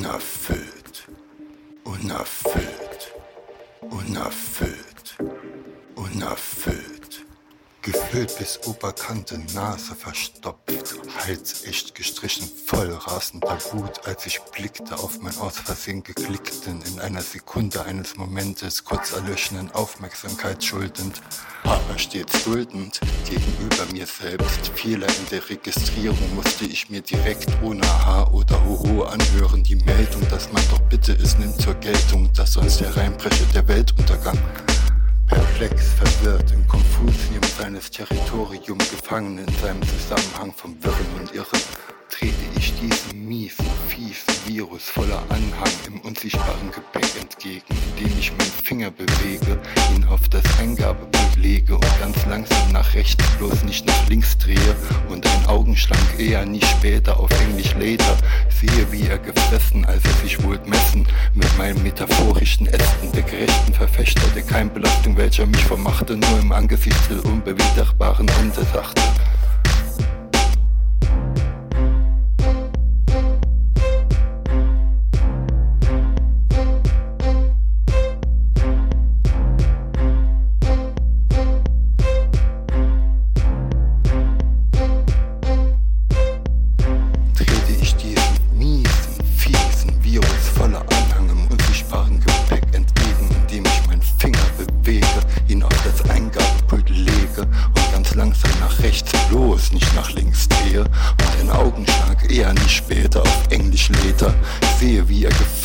unerfüllt, unerfüllt, unerfüllt, unerfüllt. Gefüllt bis Oberkante, Nase verstopft, Hals echt gestrichen, voll rasender Wut, als ich blickte auf mein aus Versehen geklickten, in einer Sekunde eines Momentes kurz erlöschenden Aufmerksamkeit schuldend, aber stets duldend gegenüber mir selbst. Fehler in der Registrierung musste ich mir direkt ohne Aha oder Hoho anhören. Die Meldung, dass man doch bitte es nimmt zur Geltung, dass sonst der Reinbrecher der Weltuntergang Perplex, verwirrt, im Konfusium seines Territoriums gefangen in seinem Zusammenhang vom Wirren und Irren, trete ich diesem miesen, fiesen Virus voller Anhang im unsichtbaren Gepäck entgegen, indem ich meinen Finger bewege, ihn auf das Eingabebild lege und ganz langsam nach rechts, bloß nicht nach links drehe und ein Augenschlank eher nie später auf Englisch later sehe, wie er gefressen, als er sich wohl messen mit meinen metaphorischen Ästen der gerechten Verfechter der Keimbelastung, welcher mich vermachte, nur im Angesicht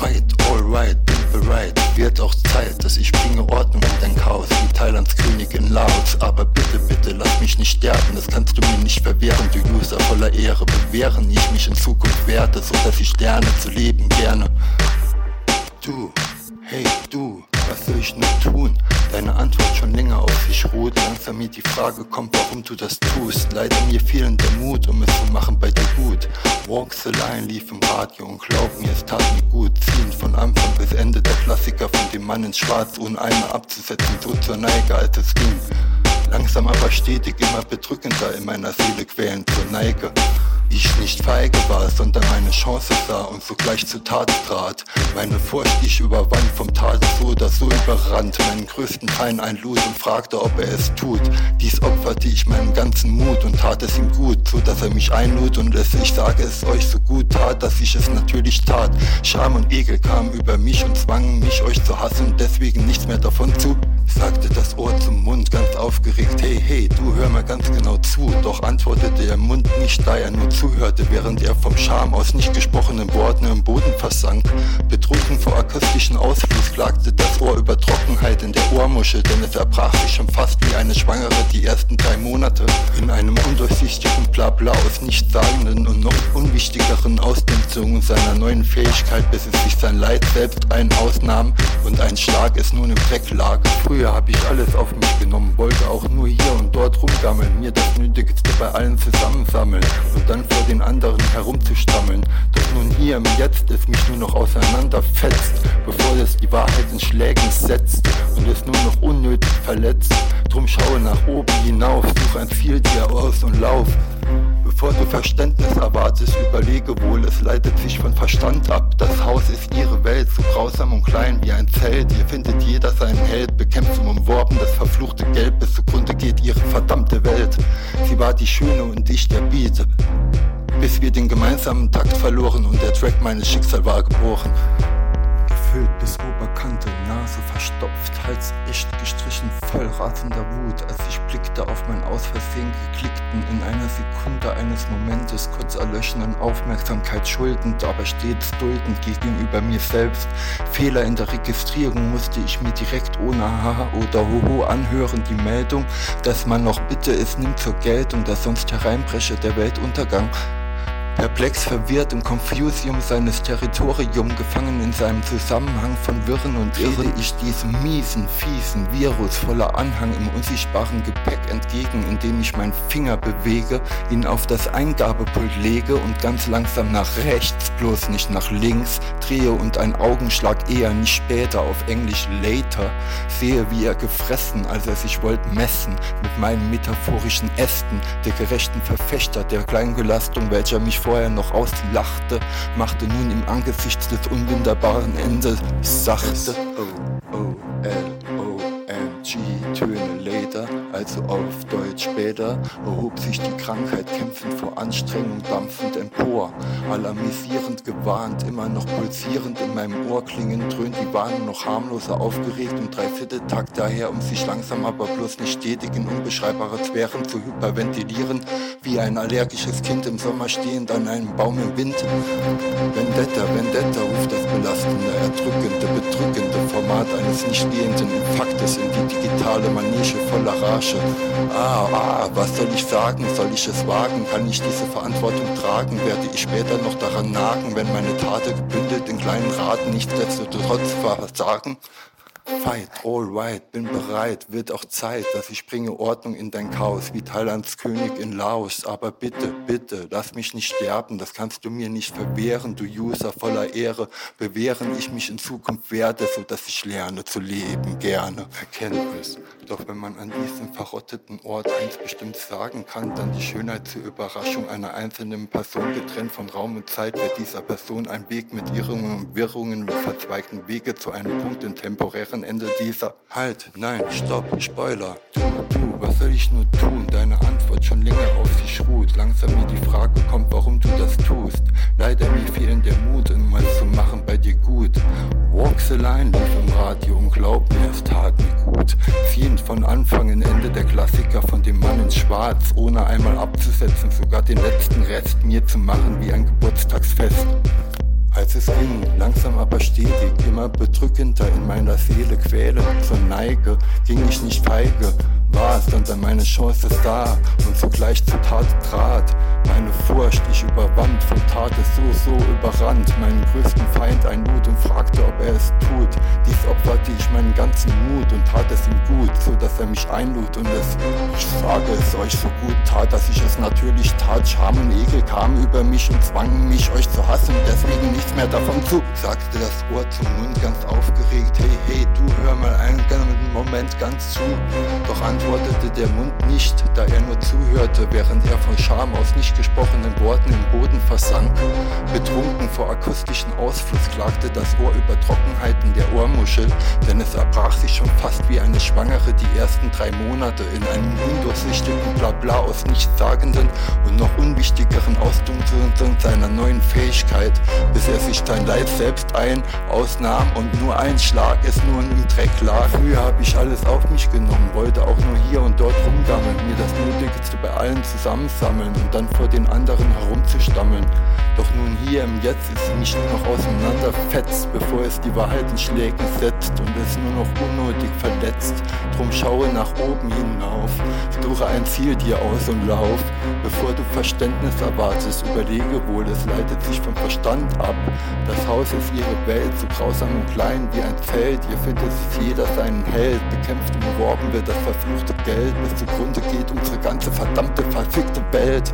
Fight, alright, bin bereit. Wird auch Zeit, dass ich bringe Ordnung in dein Chaos wie Thailands Königin Laos. Aber bitte, bitte, lass mich nicht sterben, das kannst du mir nicht verwehren. Du User voller Ehre, bewähren ich mich in Zukunft werde, so dass ich lerne zu leben gerne. Du, hey du, was soll ich nur tun? Deine Antwort schon länger auf sich ruht. Langsam mir die Frage kommt, warum du das tust. Leider mir fehlen der Mut, um es zu machen bei dir gut. Walks the Line lief im Radio und glaub mir, es tat mir gut. Ziehen von Anfang bis Ende der Klassiker von dem Mann in Schwarz, ohne einmal abzusetzen, so zur Neige, als es ging. Langsam aber stetig immer bedrückender in meiner Seele quälend zur Neige ich nicht feige war, sondern meine Chance sah und sogleich zur Tat trat. Meine Furcht ich überwand, vom Tade so oder so überrannt, meinen größten Feind einlud und fragte, ob er es tut. Dies opferte ich meinen ganzen Mut und tat es ihm gut, so dass er mich einlud und es, ich sage es euch so gut tat, dass ich es natürlich tat. Scham und Ekel kamen über mich und zwangen mich, euch zu hassen und deswegen nichts mehr davon zu. Sagte das Ohr zum Mund ganz aufgeregt, hey, hey, du hör mal ganz genau zu. Doch antwortete der Mund nicht, da er nur zuhörte, während er vom Scham aus nicht gesprochenen Worten im Boden versank. Betrunken vor akustischen Ausfluss klagte das Ohr über Trockenheit in der Ohrmuschel, denn es erbrach sich schon fast wie eine Schwangere die ersten drei Monate. In einem undurchsichtigen Blabla aus nichtssagenden und noch unwichtigeren Ausdünstungen seiner neuen Fähigkeit, bis es sich sein Leid selbst ein ausnahm und ein Schlag es nun im Dreck lag. Früher hab ich alles auf mich genommen, wollte auch nur hier und dort rumgammeln, mir das Nötigste bei allen zusammensammeln und dann vor den anderen herumzustammeln. Doch nun hier im Jetzt es mich nur noch auseinanderfetzt, bevor es die Wahrheit in Schlägen setzt und es nur noch unnötig verletzt. Drum schaue nach oben hinauf, such ein Ziel dir aus und lauf. Bevor du Verständnis erwartest, überlege wohl, es leitet sich von Verstand ab. Das Haus ist ihre Welt, so grausam und klein wie ein Zelt. Hier findet jeder seinen Held, bekämpft zum Umworben das verfluchte Gelb, bis zugrunde geht ihre verdammte Welt. Sie war die Schöne und ich der Beat. Bis wir den gemeinsamen Takt verloren und der Track meines Schicksals war gebrochen. Gefüllt bis Oberkante Nase verstopft, Hals echt gestrichen, voll rasender Wut, als ich blickte auf mein aus Versehen geklickten, in einer Sekunde eines Momentes kurz erlöschenden Aufmerksamkeit schuldend, aber stets duldend gegenüber mir selbst. Fehler in der Registrierung musste ich mir direkt ohne Haha oder Hoho anhören, die Meldung, dass man noch bitte es nimmt zur Geltung, dass sonst hereinbreche der Weltuntergang. Perplex, verwirrt im Confusium seines Territorium, gefangen in seinem Zusammenhang von Wirren und Irren, ich diesem miesen, fiesen Virus voller Anhang im unsichtbaren Gepäck entgegen, indem ich meinen Finger bewege, ihn auf das Eingabepult lege und ganz langsam nach rechts, bloß nicht nach links, drehe und ein Augenschlag eher nicht später auf Englisch later, sehe, wie er gefressen, als er sich wollte messen, mit meinen metaphorischen Ästen, der gerechten Verfechter der Kleingelastung, welcher mich vorher noch auslachte, machte nun im Angesicht des unwunderbaren Ende sachte. O, also auf Deutsch später, erhob sich die Krankheit kämpfend vor Anstrengung dampfend empor, alarmisierend gewarnt, immer noch pulsierend in meinem Ohr klingend, dröhnt die Warnung noch harmloser aufgeregt im Dreivierteltakt daher, um sich langsam aber bloß nicht stetig in unbeschreibbare Sphären zu hyperventilieren, wie ein allergisches Kind im Sommer stehend an einem Baum im Wind. Vendetta, Vendetta ruft das belastende, erdrückende, bedrückende Format eines nicht stehenden Infaktes in die digitale Manege voller Rage. Ah, ah, was soll ich sagen? Soll ich es wagen? Kann ich diese Verantwortung tragen? Werde ich später noch daran nagen, wenn meine Taten gebündelt in kleinen Raten nichtsdestotrotz versagen? Fight, all right, bin bereit, wird auch Zeit, dass ich bringe Ordnung in dein Chaos, wie Thailands König in Laos. Aber bitte, bitte, lass mich nicht sterben, das kannst du mir nicht verwehren, du User voller Ehre. Bewähren ich mich in Zukunft werde, so dass ich lerne zu leben, gerne. Erkenntnis. Doch wenn man an diesem verrotteten Ort eins bestimmt sagen kann, dann die Schönheit zur Überraschung einer einzelnen Person getrennt von Raum und Zeit wird dieser Person ein Weg mit Irrungen und Wirrungen mit verzweigten Wege zu einem Punkt im temporären Ende dieser. Halt, nein, stopp, Spoiler. Du, du, was soll ich nur tun? Deine Antwort schon länger auf sich ruht. Langsam mir die Frage kommt, warum du das tust. Leider mir fehlen der Mut, irgendwas zu machen bei dir gut. Walks Line lief im Radio und glaub mir, es tat mir gut. Ziehend von Anfang in Ende der Klassiker von dem Mann in Schwarz, ohne einmal abzusetzen, sogar den letzten Rest mir zu machen wie ein Geburtstagsfest. Als es ging, langsam aber stetig, immer bedrückender in meiner Seele quäle zur Neige, ging ich nicht feige, war es dann, meine Chance da und sogleich zur Tat trat. Meine Furcht, ich überwand, von Tate so, so überrannt, meinen größten Feind einlud und fragte, ob er es tut. Dies opferte ich meinen ganzen Mut und tat es ihm gut, so dass er mich einlud und es, ich sage es euch so gut tat, dass ich es natürlich tat. Scham und Ekel kamen über mich und zwangen mich, euch zu hassen und deswegen nichts mehr davon zu. Sagte das Ohr zum Mund ganz aufgeregt, Moment ganz zu. Doch an antwortete der Mund nicht, da er nur zuhörte, während er von Scham aus nicht gesprochenen Worten im Boden versank. Betrunken vor akustischen Ausfluss klagte das Ohr über Trockenheiten der Ohrmuschel, denn es erbrach sich schon fast wie eine Schwangere die ersten drei Monate in einem undurchsichtigen Blabla aus nichtssagenden und noch unwichtigeren Ausdrücken seiner neuen Fähigkeit, bis er sich sein Leid selbst ein, ausnahm und nur ein Schlag es nur im Dreck lag. Früher habe ich alles auf mich genommen, wollte auch nur hier und dort rumgammeln, mir das Nötigste bei allen zusammensammeln und dann vor den anderen herumzustammeln. Doch nun hier im Jetzt ist nur noch auseinanderfetzt, bevor es die Wahrheit in Schlägen setzt und es nur noch unnötig verletzt. Drum schaue nach oben hinauf, suche ein Ziel dir aus und lauf. Bevor du Verständnis erwartest, überlege wohl, es leitet sich vom Verstand ab. Das Haus ist ihre Welt, so grausam und klein wie ein Zelt. Ihr findet sich jeder seinen Held, bekämpft und beworben wird das verfluchte Geld, bis zugrunde geht unsere ganze verdammte, verfickte Welt.